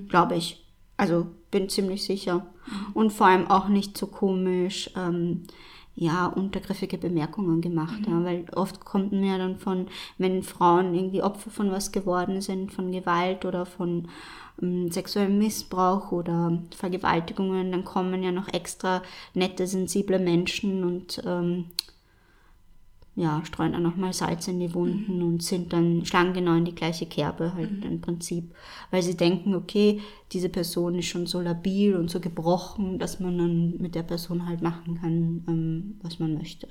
glaube ich. Also bin ziemlich sicher. Und vor allem auch nicht so komisch, ähm, ja, untergriffige Bemerkungen gemacht. Ja, weil oft kommt mir ja dann von, wenn Frauen irgendwie Opfer von was geworden sind, von Gewalt oder von ähm, sexuellem Missbrauch oder Vergewaltigungen, dann kommen ja noch extra nette, sensible Menschen und ähm, ja, streuen dann nochmal Salz in die Wunden und sind dann, schlagen genau in die gleiche Kerbe halt im Prinzip. Weil sie denken, okay, diese Person ist schon so labil und so gebrochen, dass man dann mit der Person halt machen kann, ähm, was man möchte.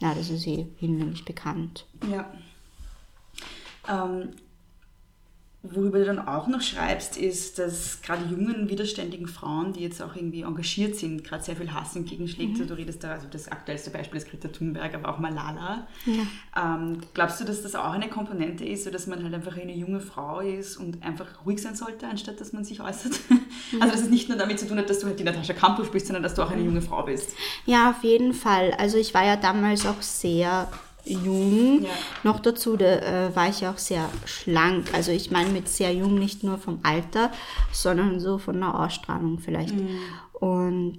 Ja, das ist eh hinlänglich bekannt. Ja. Ähm, worüber du dann auch noch schreibst, ist, dass gerade jungen, widerständigen Frauen, die jetzt auch irgendwie engagiert sind, gerade sehr viel Hass entgegenschlägt. Du redest da, also das aktuellste Beispiel ist Greta Thunberg, aber auch Malala. Ähm, glaubst du, dass das auch eine Komponente ist, so dass man halt einfach eine junge Frau ist und einfach ruhig sein sollte, anstatt dass man sich äußert? Also dass es nicht nur damit zu tun hat, dass du halt die Natascha Kampusch bist, sondern dass du auch eine junge Frau bist. Ja, auf jeden Fall. Also ich war ja damals auch sehr jung. Ja. Noch dazu da, äh, war ich auch sehr schlank. Also ich meine mit sehr jung nicht nur vom Alter, sondern so von der Ausstrahlung vielleicht. Und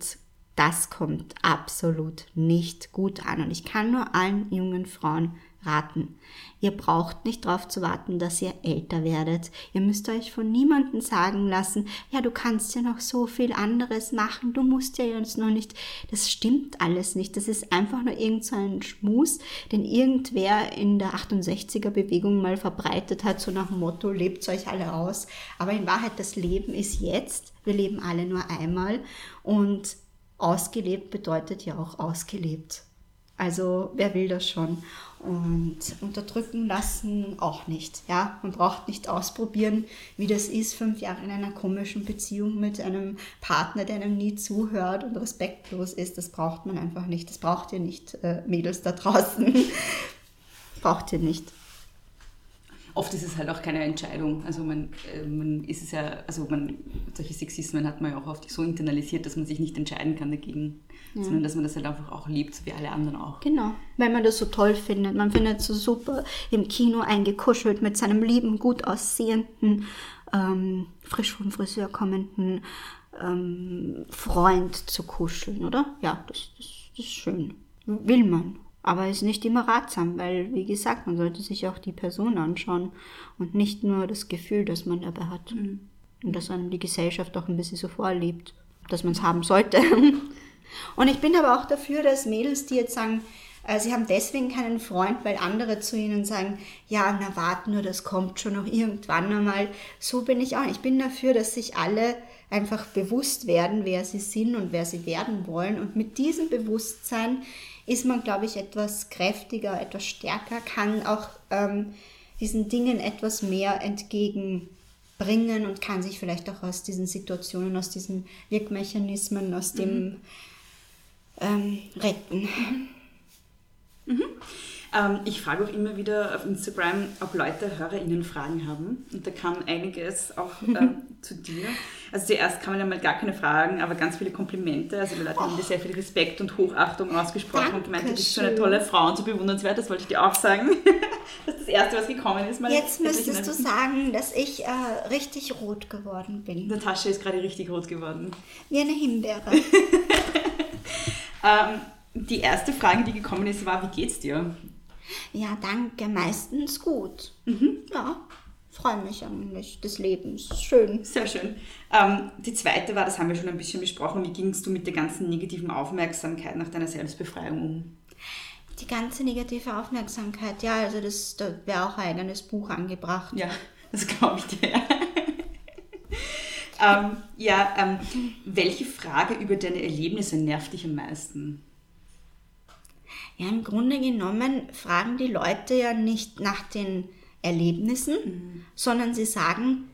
das kommt absolut nicht gut an. Und ich kann nur allen jungen Frauen raten. Ihr braucht nicht darauf zu warten, dass ihr älter werdet. Ihr müsst euch von niemandem sagen lassen, ja, du kannst ja noch so viel anderes machen, du musst ja jetzt noch nicht. Das stimmt alles nicht. Das ist einfach nur irgend so ein Schmus, den irgendwer in der 68er Bewegung mal verbreitet hat, so nach dem Motto, lebt euch alle aus. Aber in Wahrheit, das Leben ist jetzt. Wir leben alle nur einmal und ausgelebt bedeutet ja auch ausgelebt. Also wer will das schon? Und unterdrücken lassen auch nicht. Ja, man braucht nicht ausprobieren, wie das ist, fünf Jahre in einer komischen Beziehung mit einem Partner, der einem nie zuhört und respektlos ist. Das braucht man einfach nicht. Das braucht ihr nicht, äh, Mädels da draußen. braucht ihr nicht oft ist es halt auch keine Entscheidung. Also man, äh, man ist es ja, also man, solche Sexismen hat man ja auch oft so internalisiert, dass man sich nicht entscheiden kann dagegen, ja. sondern dass man das halt einfach auch liebt, so wie alle anderen auch. Genau, weil man das so toll findet. Man findet es so super, im Kino eingekuschelt mit seinem lieben, gut aussehenden, ähm, frisch vom Friseur kommenden ähm, Freund zu kuscheln, oder? Ja, das, das, das ist schön. Will man. Aber ist nicht immer ratsam, weil, wie gesagt, man sollte sich auch die Person anschauen und nicht nur das Gefühl, das man dabei hat. Mhm. Und dass einem die Gesellschaft auch ein bisschen so vorlebt, dass man es haben sollte. Und ich bin aber auch dafür, dass Mädels, die jetzt sagen, äh, sie haben deswegen keinen Freund, weil andere zu ihnen sagen, ja, na wart nur, das kommt schon noch irgendwann einmal. So bin ich auch. Ich bin dafür, dass sich alle einfach bewusst werden, wer sie sind und wer sie werden wollen. Und mit diesem Bewusstsein ist man, glaube ich, etwas kräftiger, etwas stärker, kann auch ähm, diesen Dingen etwas mehr entgegenbringen und kann sich vielleicht auch aus diesen Situationen, aus diesen Wirkmechanismen, aus dem mhm. ähm, retten. Mhm. Mhm. Ähm, ich frage auch immer wieder auf Instagram, ob Leute HörerInnen Fragen haben. Und da kam einiges auch ähm, zu dir. Also zuerst kamen ja mal gar keine Fragen, aber ganz viele Komplimente. Also die Leute oh. haben dir sehr viel Respekt und Hochachtung ausgesprochen Dankeschön. und gemeint, du bist so eine tolle Frau und so bewundernswert. Das wollte ich dir auch sagen. das ist das Erste, was gekommen ist. Jetzt müsstest du sagen, dass ich äh, richtig rot geworden bin. Natascha ist gerade richtig rot geworden. Wie eine Himbeere. ähm, die erste Frage, die gekommen ist, war, wie geht's dir? Ja, danke, meistens gut. Mhm. Ja, freue mich eigentlich des Lebens. Schön. Sehr schön. Ähm, die zweite war, das haben wir schon ein bisschen besprochen, wie gingst du mit der ganzen negativen Aufmerksamkeit nach deiner Selbstbefreiung um? Die ganze negative Aufmerksamkeit, ja, also das, da wäre auch ein eigenes Buch angebracht. Ja, das glaube ich dir. ähm, ja, ähm, welche Frage über deine Erlebnisse nervt dich am meisten? Ja, im Grunde genommen fragen die Leute ja nicht nach den Erlebnissen, mhm. sondern sie sagen,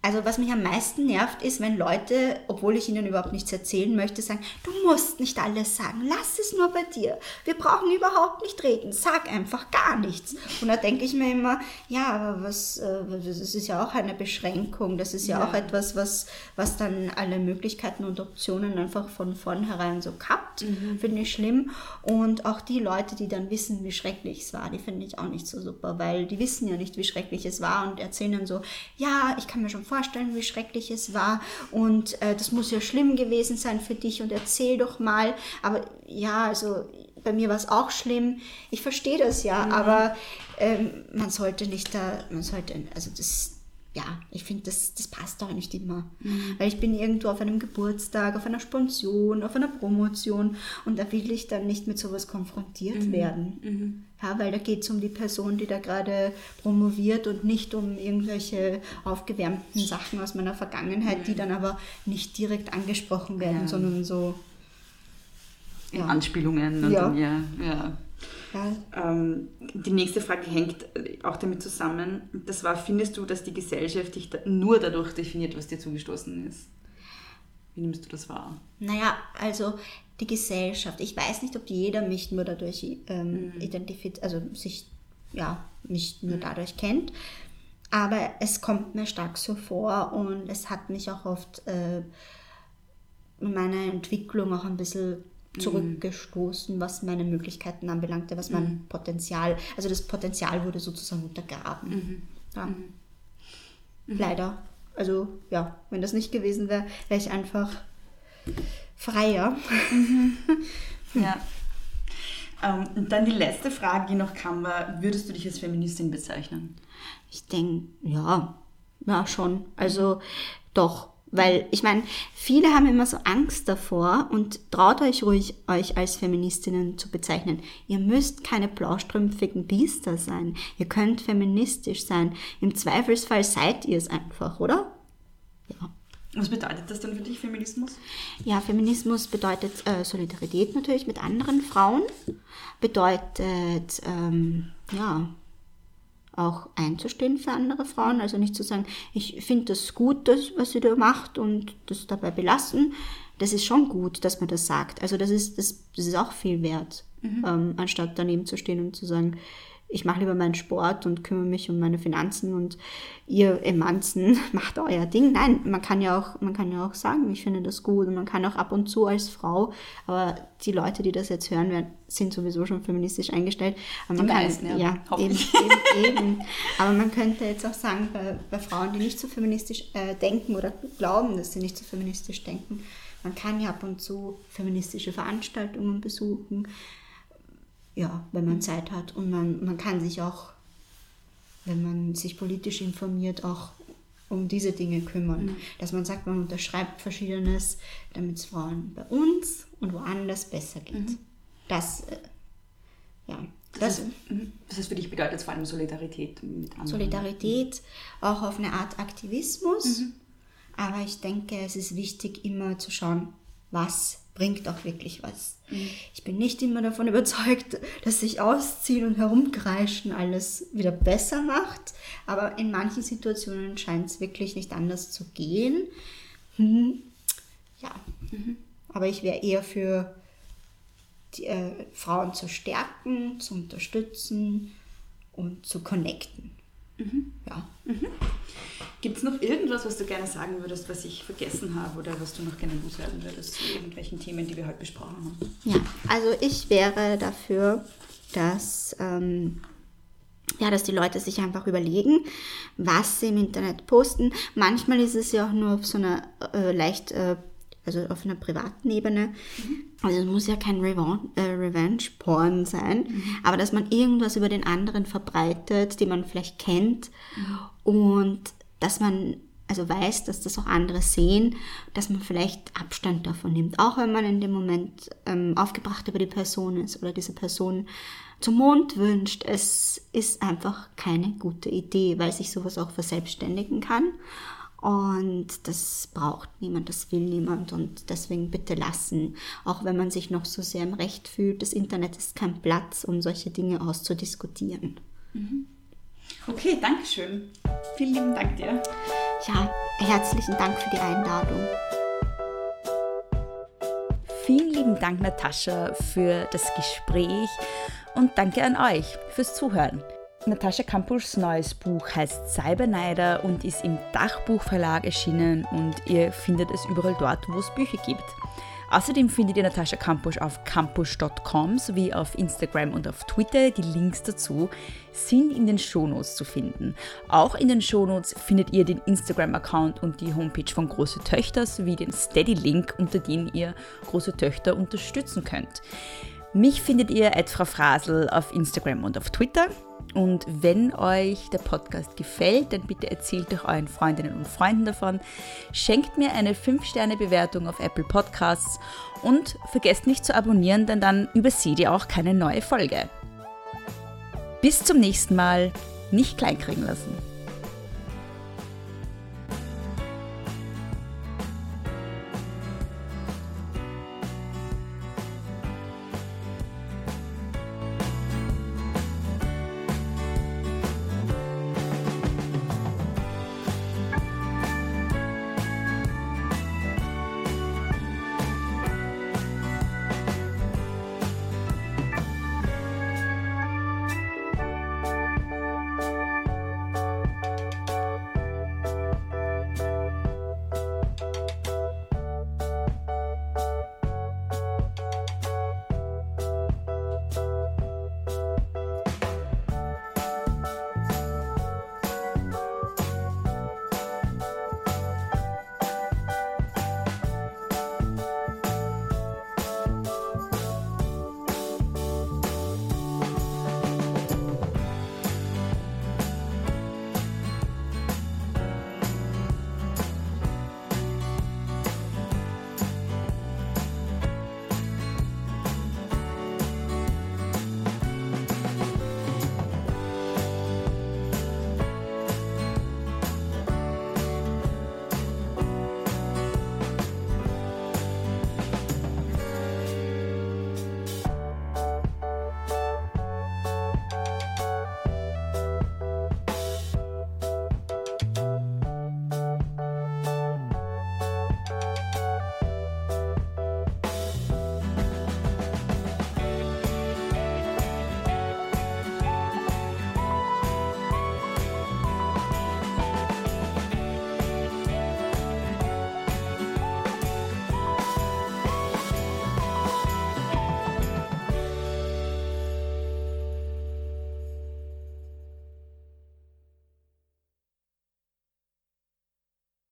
also was mich am meisten nervt, ist, wenn Leute, obwohl ich ihnen überhaupt nichts erzählen möchte, sagen, du musst nicht alles sagen, lass es nur bei dir. Wir brauchen überhaupt nicht reden, sag einfach gar nichts. Und da denke ich mir immer, ja, aber was, äh, das ist ja auch eine Beschränkung, das ist ja, ja. auch etwas, was, was dann alle Möglichkeiten und Optionen einfach von vornherein so kappt, mhm. finde ich schlimm. Und auch die Leute, die dann wissen, wie schrecklich es war, die finde ich auch nicht so super, weil die wissen ja nicht, wie schrecklich es war und erzählen dann so, ja, ich kann mir schon vorstellen, wie schrecklich es war und äh, das muss ja schlimm gewesen sein für dich und erzähl doch mal. Aber ja, also bei mir war es auch schlimm. Ich verstehe das ja, mhm. aber ähm, man sollte nicht da, man sollte, also das, ja, ich finde, das, das passt doch nicht immer. Mhm. Weil ich bin irgendwo auf einem Geburtstag, auf einer Sponsion, auf einer Promotion und da will ich dann nicht mit sowas konfrontiert mhm. werden. Mhm. Ja, weil da geht es um die Person, die da gerade promoviert und nicht um irgendwelche aufgewärmten Sachen aus meiner Vergangenheit, die mhm. dann aber nicht direkt angesprochen werden, ja. sondern so. Ja. Anspielungen und ja. Dann, ja, ja. Ähm, die nächste Frage hängt auch damit zusammen. Das war, findest du, dass die Gesellschaft dich da nur dadurch definiert, was dir zugestoßen ist? Wie nimmst du das wahr? Naja, also die Gesellschaft. Ich weiß nicht, ob jeder mich nur dadurch ähm, mhm. identifiziert, also sich, ja, mich nur mhm. dadurch kennt. Aber es kommt mir stark so vor und es hat mich auch oft äh, in meiner Entwicklung auch ein bisschen. Zurückgestoßen, was meine Möglichkeiten anbelangte, was mein mhm. Potenzial, also das Potenzial wurde sozusagen untergraben. Mhm. Ja. Mhm. Mhm. Leider. Also ja, wenn das nicht gewesen wäre, wäre ich einfach freier. ja. Ähm, und dann die letzte Frage, die noch kam, war, würdest du dich als Feministin bezeichnen? Ich denke, ja, ja schon. Also doch. Weil ich meine, viele haben immer so Angst davor und traut euch ruhig, euch als Feministinnen zu bezeichnen. Ihr müsst keine blaustrümpfigen Biester sein. Ihr könnt feministisch sein. Im Zweifelsfall seid ihr es einfach, oder? Ja. Was bedeutet das dann für dich, Feminismus? Ja, Feminismus bedeutet äh, Solidarität natürlich mit anderen Frauen, bedeutet, ähm, ja, auch einzustehen für andere Frauen. Also nicht zu sagen, ich finde das gut, das, was sie da macht und das dabei belassen. Das ist schon gut, dass man das sagt. Also das ist, das, das ist auch viel wert, ähm, anstatt daneben zu stehen und zu sagen, ich mache lieber meinen Sport und kümmere mich um meine Finanzen und ihr Emanzen macht euer Ding. Nein, man kann ja auch, man kann ja auch sagen, ich finde das gut und man kann auch ab und zu als Frau, aber die Leute, die das jetzt hören werden, sind sowieso schon feministisch eingestellt. Aber man Die kann, meisten, ja. ja, eben, eben, eben. Aber man könnte jetzt auch sagen, bei, bei Frauen, die nicht so feministisch äh, denken oder glauben, dass sie nicht so feministisch denken, man kann ja ab und zu feministische Veranstaltungen besuchen ja, wenn man Zeit hat. Und man, man kann sich auch, wenn man sich politisch informiert, auch um diese Dinge kümmern. Dass man sagt, man unterschreibt Verschiedenes, damit es Frauen bei uns und woanders besser geht. Das, äh, ja, das, Mhm. Das heißt, für dich bedeutet es vor allem Solidarität mit anderen. Solidarität, auch auf eine Art Aktivismus. Aber ich denke, es ist wichtig, immer zu schauen, was bringt auch wirklich was. Ich bin nicht immer davon überzeugt, dass sich ausziehen und herumkreischen alles wieder besser macht. Aber in manchen Situationen scheint es wirklich nicht anders zu gehen. Hm. Ja, aber ich wäre eher für die, äh, Frauen zu stärken, zu unterstützen und zu connecten. Ja. Gibt es noch irgendwas, was du gerne sagen würdest, was ich vergessen habe oder was du noch gerne loswerden würdest zu irgendwelchen Themen, die wir heute besprochen haben? Ja, also ich wäre dafür, dass, ähm, ja, dass die Leute sich einfach überlegen, was sie im Internet posten. Manchmal ist es ja auch nur auf so einer äh, leicht, äh, also auf einer privaten Ebene. Also es muss ja kein Revan äh, Revenge-Porn sein, aber dass man irgendwas über den anderen verbreitet, den man vielleicht kennt und dass man also weiß, dass das auch andere sehen, dass man vielleicht Abstand davon nimmt, auch wenn man in dem Moment ähm, aufgebracht über die Person ist oder diese Person zum Mond wünscht. Es ist einfach keine gute Idee, weil sich sowas auch verselbstständigen kann. Und das braucht niemand, das will niemand und deswegen bitte lassen. Auch wenn man sich noch so sehr im Recht fühlt, das Internet ist kein Platz, um solche Dinge auszudiskutieren. Okay, danke schön. Vielen lieben Dank dir. Ja, herzlichen Dank für die Einladung. Vielen lieben Dank, Natascha, für das Gespräch und danke an euch fürs Zuhören. Natascha Kampuschs neues Buch heißt Cyberneider und ist im Dachbuchverlag erschienen und ihr findet es überall dort, wo es Bücher gibt. Außerdem findet ihr Natascha Kampusch auf kampusch.com sowie auf Instagram und auf Twitter. Die Links dazu sind in den Shownotes zu finden. Auch in den Shownotes findet ihr den Instagram-Account und die Homepage von Große Töchter sowie den Steady-Link, unter dem ihr Große Töchter unterstützen könnt. Mich findet ihr at Frau Frasel auf Instagram und auf Twitter. Und wenn euch der Podcast gefällt, dann bitte erzählt doch euren Freundinnen und Freunden davon. Schenkt mir eine 5-Sterne-Bewertung auf Apple Podcasts und vergesst nicht zu abonnieren, denn dann überseht ihr auch keine neue Folge. Bis zum nächsten Mal. Nicht kleinkriegen lassen.